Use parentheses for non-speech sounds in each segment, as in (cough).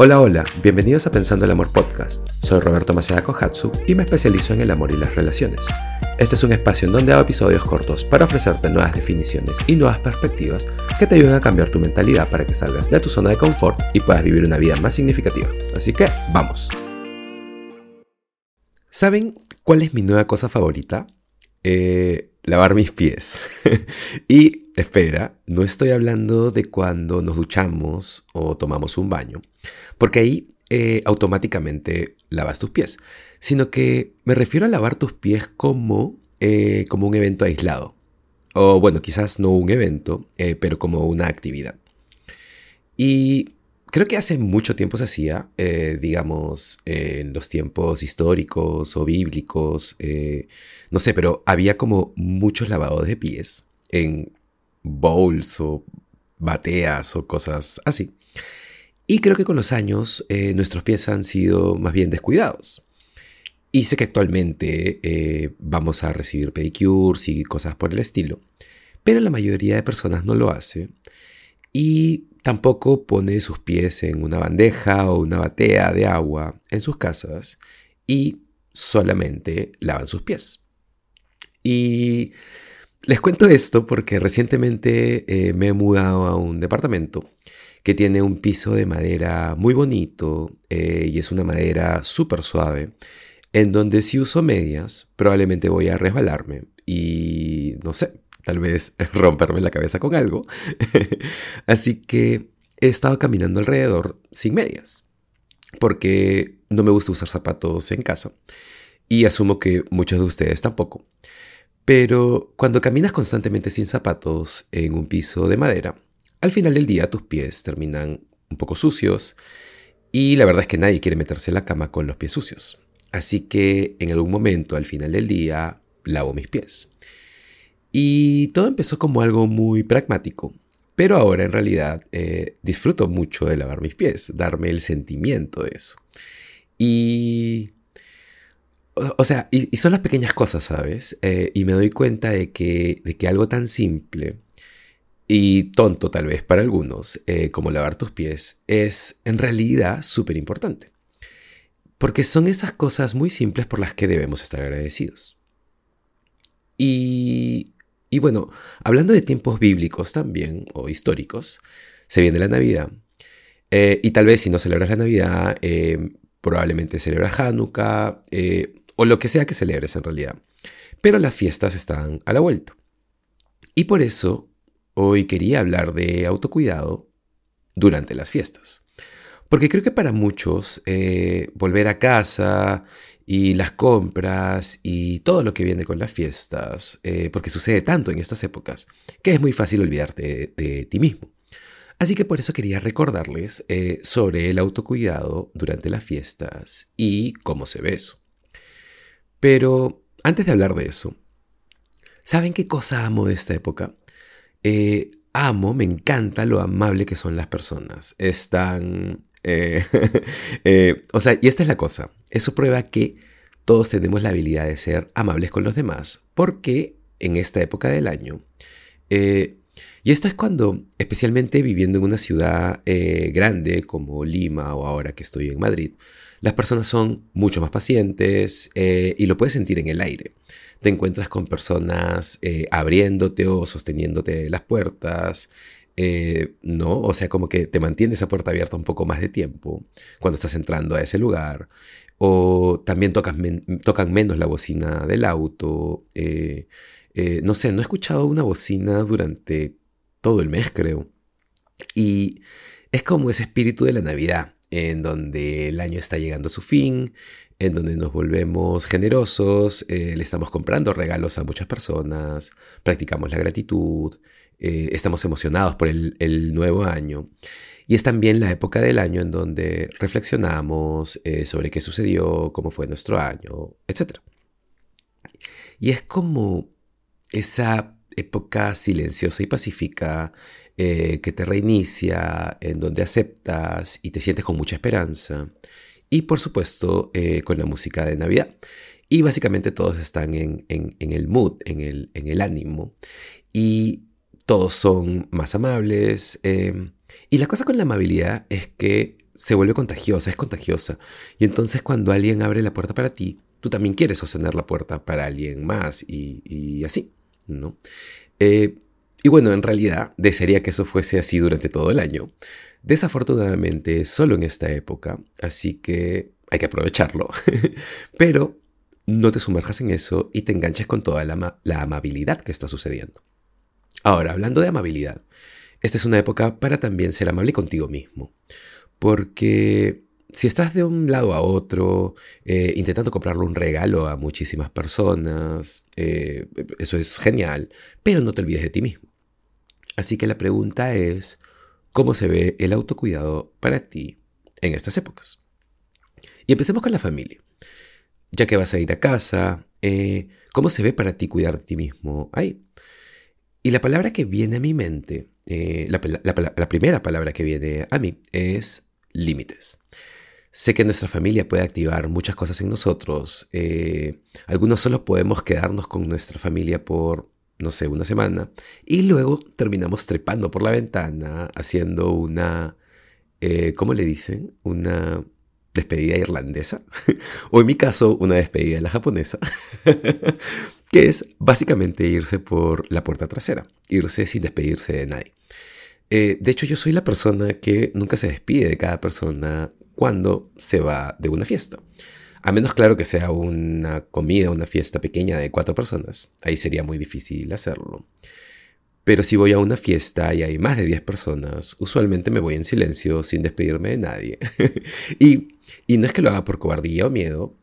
Hola, hola, bienvenidos a Pensando el Amor Podcast. Soy Roberto Maceda Kohatsu y me especializo en el amor y las relaciones. Este es un espacio en donde hago episodios cortos para ofrecerte nuevas definiciones y nuevas perspectivas que te ayuden a cambiar tu mentalidad para que salgas de tu zona de confort y puedas vivir una vida más significativa. Así que, vamos. ¿Saben cuál es mi nueva cosa favorita? Eh, lavar mis pies. (laughs) y espera, no estoy hablando de cuando nos duchamos o tomamos un baño, porque ahí eh, automáticamente lavas tus pies, sino que me refiero a lavar tus pies como, eh, como un evento aislado. O bueno, quizás no un evento, eh, pero como una actividad. Y creo que hace mucho tiempo se hacía, eh, digamos, en los tiempos históricos o bíblicos, eh, no sé, pero había como muchos lavados de pies en bowls o bateas o cosas así. Y creo que con los años eh, nuestros pies han sido más bien descuidados. Y sé que actualmente vamos a recibir pedicures y cosas por el estilo, pero la mayoría de personas no lo hace. Y Tampoco pone sus pies en una bandeja o una batea de agua en sus casas y solamente lavan sus pies. Y les cuento esto porque recientemente eh, me he mudado a un departamento que tiene un piso de madera muy bonito eh, y es una madera súper suave, en donde si uso medias probablemente voy a resbalarme y no sé, tal vez (laughs) romperme la cabeza con algo. (laughs) Así que he estado caminando alrededor sin medias, porque no me gusta usar zapatos en casa. Y asumo que muchos de ustedes tampoco. Pero cuando caminas constantemente sin zapatos en un piso de madera, al final del día tus pies terminan un poco sucios y la verdad es que nadie quiere meterse en la cama con los pies sucios. Así que en algún momento al final del día lavo mis pies. Y todo empezó como algo muy pragmático, pero ahora en realidad eh, disfruto mucho de lavar mis pies, darme el sentimiento de eso. Y... O, sea, y, son las pequeñas cosas, ¿sabes? Eh, y me doy cuenta de que, de que algo tan simple y tonto tal vez para algunos, eh, como lavar tus pies, es en realidad súper importante. Porque son esas cosas muy simples por las que debemos estar agradecidos. Y y bueno, hablando de tiempos bíblicos también, o históricos, se viene la Navidad. Eh, y tal vez si no celebras la Navidad, eh, probablemente celebras Hanukkah, eh, o lo que sea que celebres en realidad. Pero las fiestas están a la vuelta. Y por eso hoy quería hablar de autocuidado durante las fiestas. Porque creo que para muchos volver a casa y las compras y todo lo que viene con las fiestas, eh, porque sucede tanto en estas épocas que es muy fácil olvidarte de, ti mismo. Así que por eso quería recordarles eh, sobre el autocuidado durante las fiestas y cómo se ve eso. Pero antes de hablar de eso, ¿saben qué cosa amo de esta época? Eh, amo, me encanta lo amable que son las personas. Están eh, (laughs) eh, o sea, y esta es la cosa. Eso prueba que todos tenemos la habilidad de ser amables con los demás, porque en esta época del año, eh, y esto es cuando, especialmente viviendo en una ciudad grande como Lima o ahora que estoy en Madrid, las personas son mucho más pacientes y lo puedes sentir en el aire. Te encuentras con personas abriéndote o sosteniéndote las puertas, eh, ¿no? O sea, como que te mantiene esa puerta abierta un poco más de tiempo cuando estás entrando a ese lugar. O también tocan, tocan menos la bocina del auto. Eh, eh, no sé, no he escuchado una bocina durante todo el mes, creo. Y es como ese espíritu de la Navidad, en donde el año está llegando a su fin, en donde nos volvemos generosos, le estamos comprando regalos a muchas personas, practicamos la gratitud, eh, estamos emocionados por el, nuevo año. Y es también la época del año en donde reflexionamos eh, sobre qué sucedió, cómo fue nuestro año, etc. Y es como esa época silenciosa y pacífica eh, que te reinicia, en donde aceptas y te sientes con mucha esperanza. Y por supuesto con la música de Navidad. Y básicamente todos están en, el mood, en el, en el ánimo. Y todos son más amables. Em, y la cosa con la amabilidad es que se vuelve contagiosa, es contagiosa. Y entonces cuando alguien abre la puerta para ti, tú también quieres sostener la puerta para alguien más y, así, ¿no? Eh, y bueno, en realidad desearía que eso fuese así durante todo el año. Desafortunadamente, solo en esta época, así que hay que aprovecharlo. (laughs) Pero no te sumerjas en eso y te enganches con toda la, la amabilidad que está sucediendo. Ahora, hablando de amabilidad, esta es una época para también ser amable contigo mismo. Porque si estás de un lado a otro, eh, intentando comprarle un regalo a muchísimas personas, eh, eso es genial, pero no te olvides de ti mismo. Así que la pregunta es, ¿cómo se ve el autocuidado para ti en estas épocas? Y empecemos con la familia. Ya que vas a ir a casa, eh, ¿cómo se ve para ti cuidar de ti mismo ahí? Y la palabra que viene a mi mente, la, la primera palabra que viene a mí es límites. Sé que nuestra familia puede activar muchas cosas en nosotros. Eh, algunos solo podemos quedarnos con nuestra familia por, no sé, una semana. Y luego terminamos trepando por la ventana, haciendo una, eh, ¿cómo le dicen? Una despedida irlandesa. (laughs) o en mi caso, una despedida de la japonesa. (laughs) que es básicamente irse por la puerta trasera. Irse sin despedirse de nadie. Eh, de hecho, yo soy la persona que nunca se despide de cada persona cuando se va de una fiesta. A menos claro que sea una comida, una fiesta pequeña de cuatro personas. Ahí sería muy difícil hacerlo. Pero si voy a una fiesta y hay más de diez personas, usualmente me voy en silencio sin despedirme de nadie. (laughs) y, no es que lo haga por cobardía o miedo,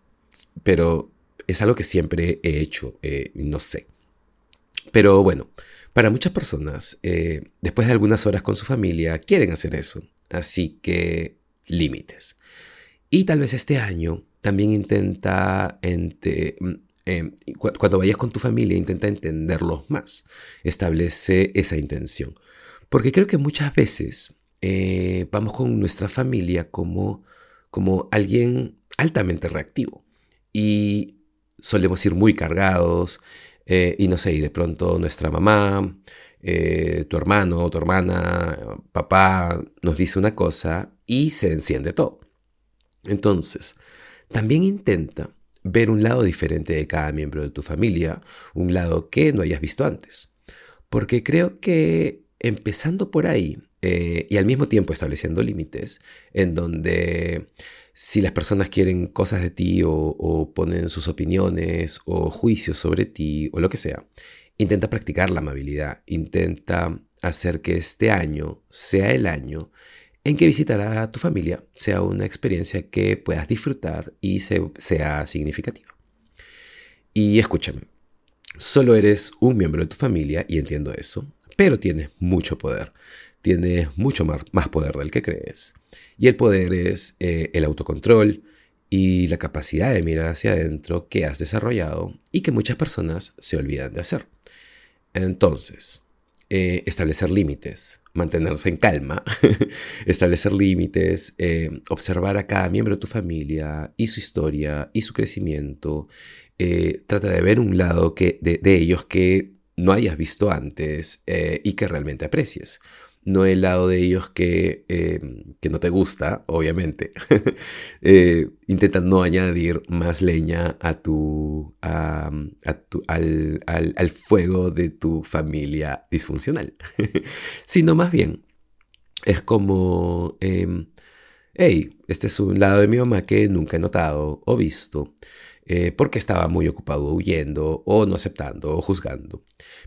pero es algo que siempre he hecho, eh, no sé. Pero bueno, para muchas personas, eh, después de algunas horas con su familia, quieren hacer eso. Así que límites. Y tal vez este año también intenta, mm, em, cuando vayas con tu familia, intenta entenderlos más. Establece esa intención. Porque creo que muchas veces eh, vamos con nuestra familia como, como alguien altamente reactivo. Y solemos ir muy cargados. Eh, y no sé, y de pronto nuestra mamá, eh, tu hermano, tu hermana, papá nos dice una cosa y se enciende todo. Entonces, también intenta ver un lado diferente de cada miembro de tu familia, un lado que no hayas visto antes. Porque creo que empezando por ahí eh, y al mismo tiempo estableciendo límites, en donde si las personas quieren cosas de ti o, o ponen sus opiniones o juicios sobre ti o lo que sea, intenta practicar la amabilidad, intenta hacer que este año sea el año en que visitar a tu familia sea una experiencia que puedas disfrutar y sea significativa. Y escúchame, solo eres un miembro de tu familia y entiendo eso, pero tienes mucho poder, tienes mucho más poder del que crees. Y el poder es eh, el autocontrol y la capacidad de mirar hacia adentro que has desarrollado y que muchas personas se olvidan de hacer. Entonces, eh, establecer límites, mantenerse en calma, (laughs) establecer límites, eh, observar a cada miembro de tu familia y su historia y su crecimiento. Trata de ver un lado de, de ellos que no hayas visto antes y que realmente aprecies no el lado de ellos que, eh, que no te gusta, obviamente. (laughs) eh, no añadir más leña a tu, a, tu al, al, fuego de tu familia disfuncional, (laughs) sino más bien es como, eh, hey, este es un lado de mi mamá que nunca he notado o visto. Eh, porque estaba muy ocupado huyendo o no aceptando o juzgando.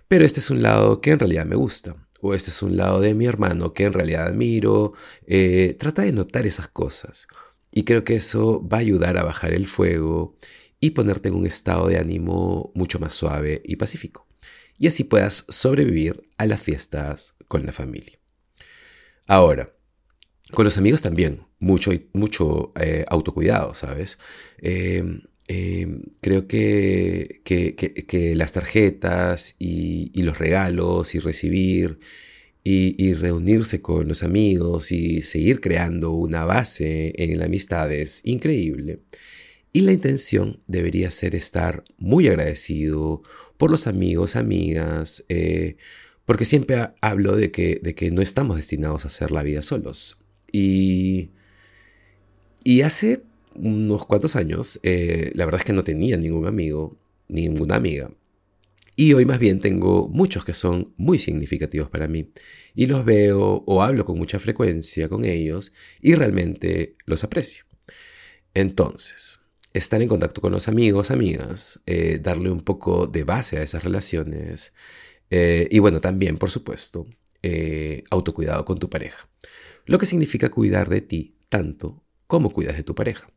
Pero este es un lado que en realidad me gusta o este es un lado de mi hermano que en realidad admiro. Eh, trata de notar esas cosas. Y creo que eso va a ayudar a bajar el fuego y ponerte en un estado de ánimo mucho más suave y pacífico. Y así puedas sobrevivir a las fiestas con la familia. Ahora, con los amigos también, mucho, mucho eh, autocuidado, ¿sabes? Eh, creo que, que, las tarjetas y, los regalos y recibir y, reunirse con los amigos y seguir creando una base en la amistad es increíble. Y la intención debería ser estar muy agradecido por los amigos, amigas, eh, porque siempre hablo de que, de que no estamos destinados a hacer la vida solos. Y y hace unos cuantos años, eh, la verdad es que no tenía ningún amigo, ninguna amiga. Y hoy más bien tengo muchos que son muy significativos para mí. Y los veo o hablo con mucha frecuencia con ellos y realmente los aprecio. Entonces, estar en contacto con los amigos, amigas, eh, darle un poco de base a esas relaciones. Eh, y bueno, también, por supuesto, autocuidado con tu pareja. Lo que significa cuidar de ti tanto como cuidas de tu pareja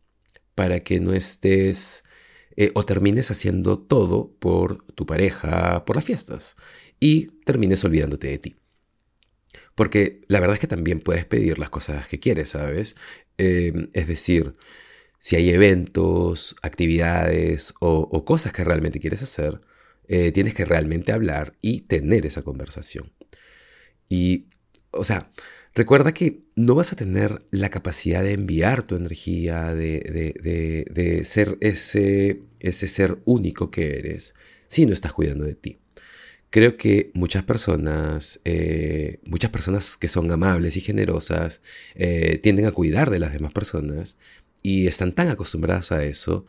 para que no estés eh, o termines haciendo todo por tu pareja, por las fiestas, y termines olvidándote de ti. Porque la verdad es que también puedes pedir las cosas que quieres, ¿sabes? Em, es decir, si hay eventos, actividades o, cosas que realmente quieres hacer, eh, tienes que realmente hablar y tener esa conversación. Y, o sea, Recuerda que no vas a tener la capacidad de enviar tu energía, de, ser ese, ese ser único que eres, si no estás cuidando de ti. Creo que muchas personas, eh, muchas personas que son amables y generosas, eh, tienden a cuidar de las demás personas y están tan acostumbradas a eso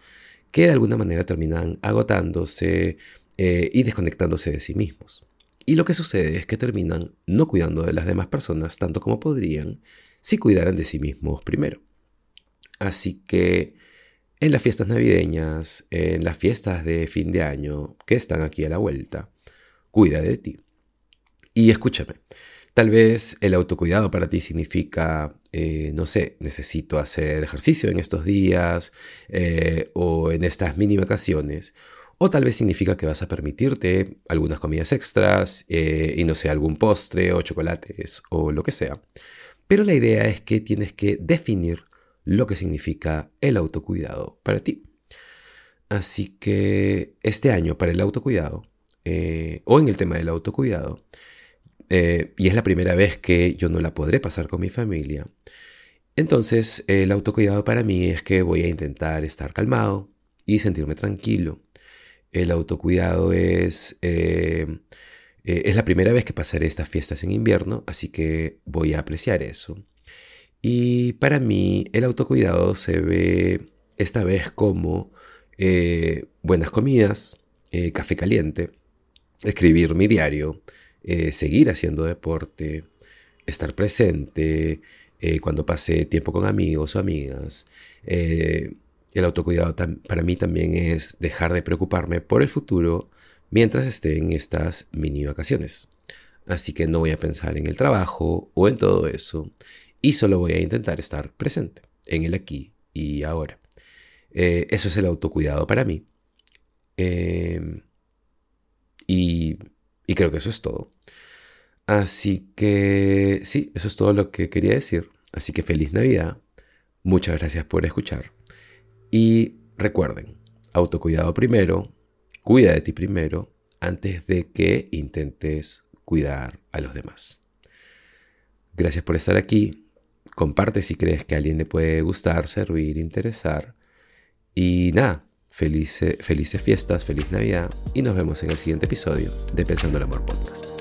que de alguna manera terminan agotándose eh, y desconectándose de sí mismos. Y lo que sucede es que terminan no cuidando de las demás personas tanto como podrían si cuidaran de sí mismos primero. Así que en las fiestas navideñas, en las fiestas de fin de año que están aquí a la vuelta, cuida de ti. Y escúchame, tal vez el autocuidado para ti significa, eh, no sé, necesito hacer ejercicio en estos días eh, o en estas mini vacaciones o tal vez significa que vas a permitirte algunas comidas extras eh, y no sé, algún postre o chocolates o lo que sea. Pero la idea es que tienes que definir lo que significa el autocuidado para ti. Así que este año para el autocuidado, eh, o en el tema del autocuidado, eh, y es la primera vez que yo no la podré pasar con mi familia, entonces el autocuidado para mí es que voy a intentar estar calmado y sentirme tranquilo el autocuidado es... Eh, eh, es la primera vez que pasaré estas fiestas en invierno, así que voy a apreciar eso. Y para mí el autocuidado se ve esta vez como eh, buenas comidas, café caliente, escribir mi diario, seguir haciendo deporte, estar presente cuando pase tiempo con amigos o amigas, el autocuidado para mí también es dejar de preocuparme por el futuro mientras esté en estas mini vacaciones. Así que no voy a pensar en el trabajo o en todo eso y solo voy a intentar estar presente en el aquí y ahora. Eh, eso es el autocuidado para mí. Em, y, y creo que eso es todo. Así que sí, eso es todo lo que quería decir. Así que feliz Navidad. Muchas gracias por escuchar. Y recuerden, autocuidado primero, cuida de ti primero, antes de que intentes cuidar a los demás. Gracias por estar aquí. Comparte si crees que a alguien le puede gustar, servir, interesar. Y nada, felices, fiestas, feliz Navidad y nos vemos en el siguiente episodio de Pensando el Amor Podcast.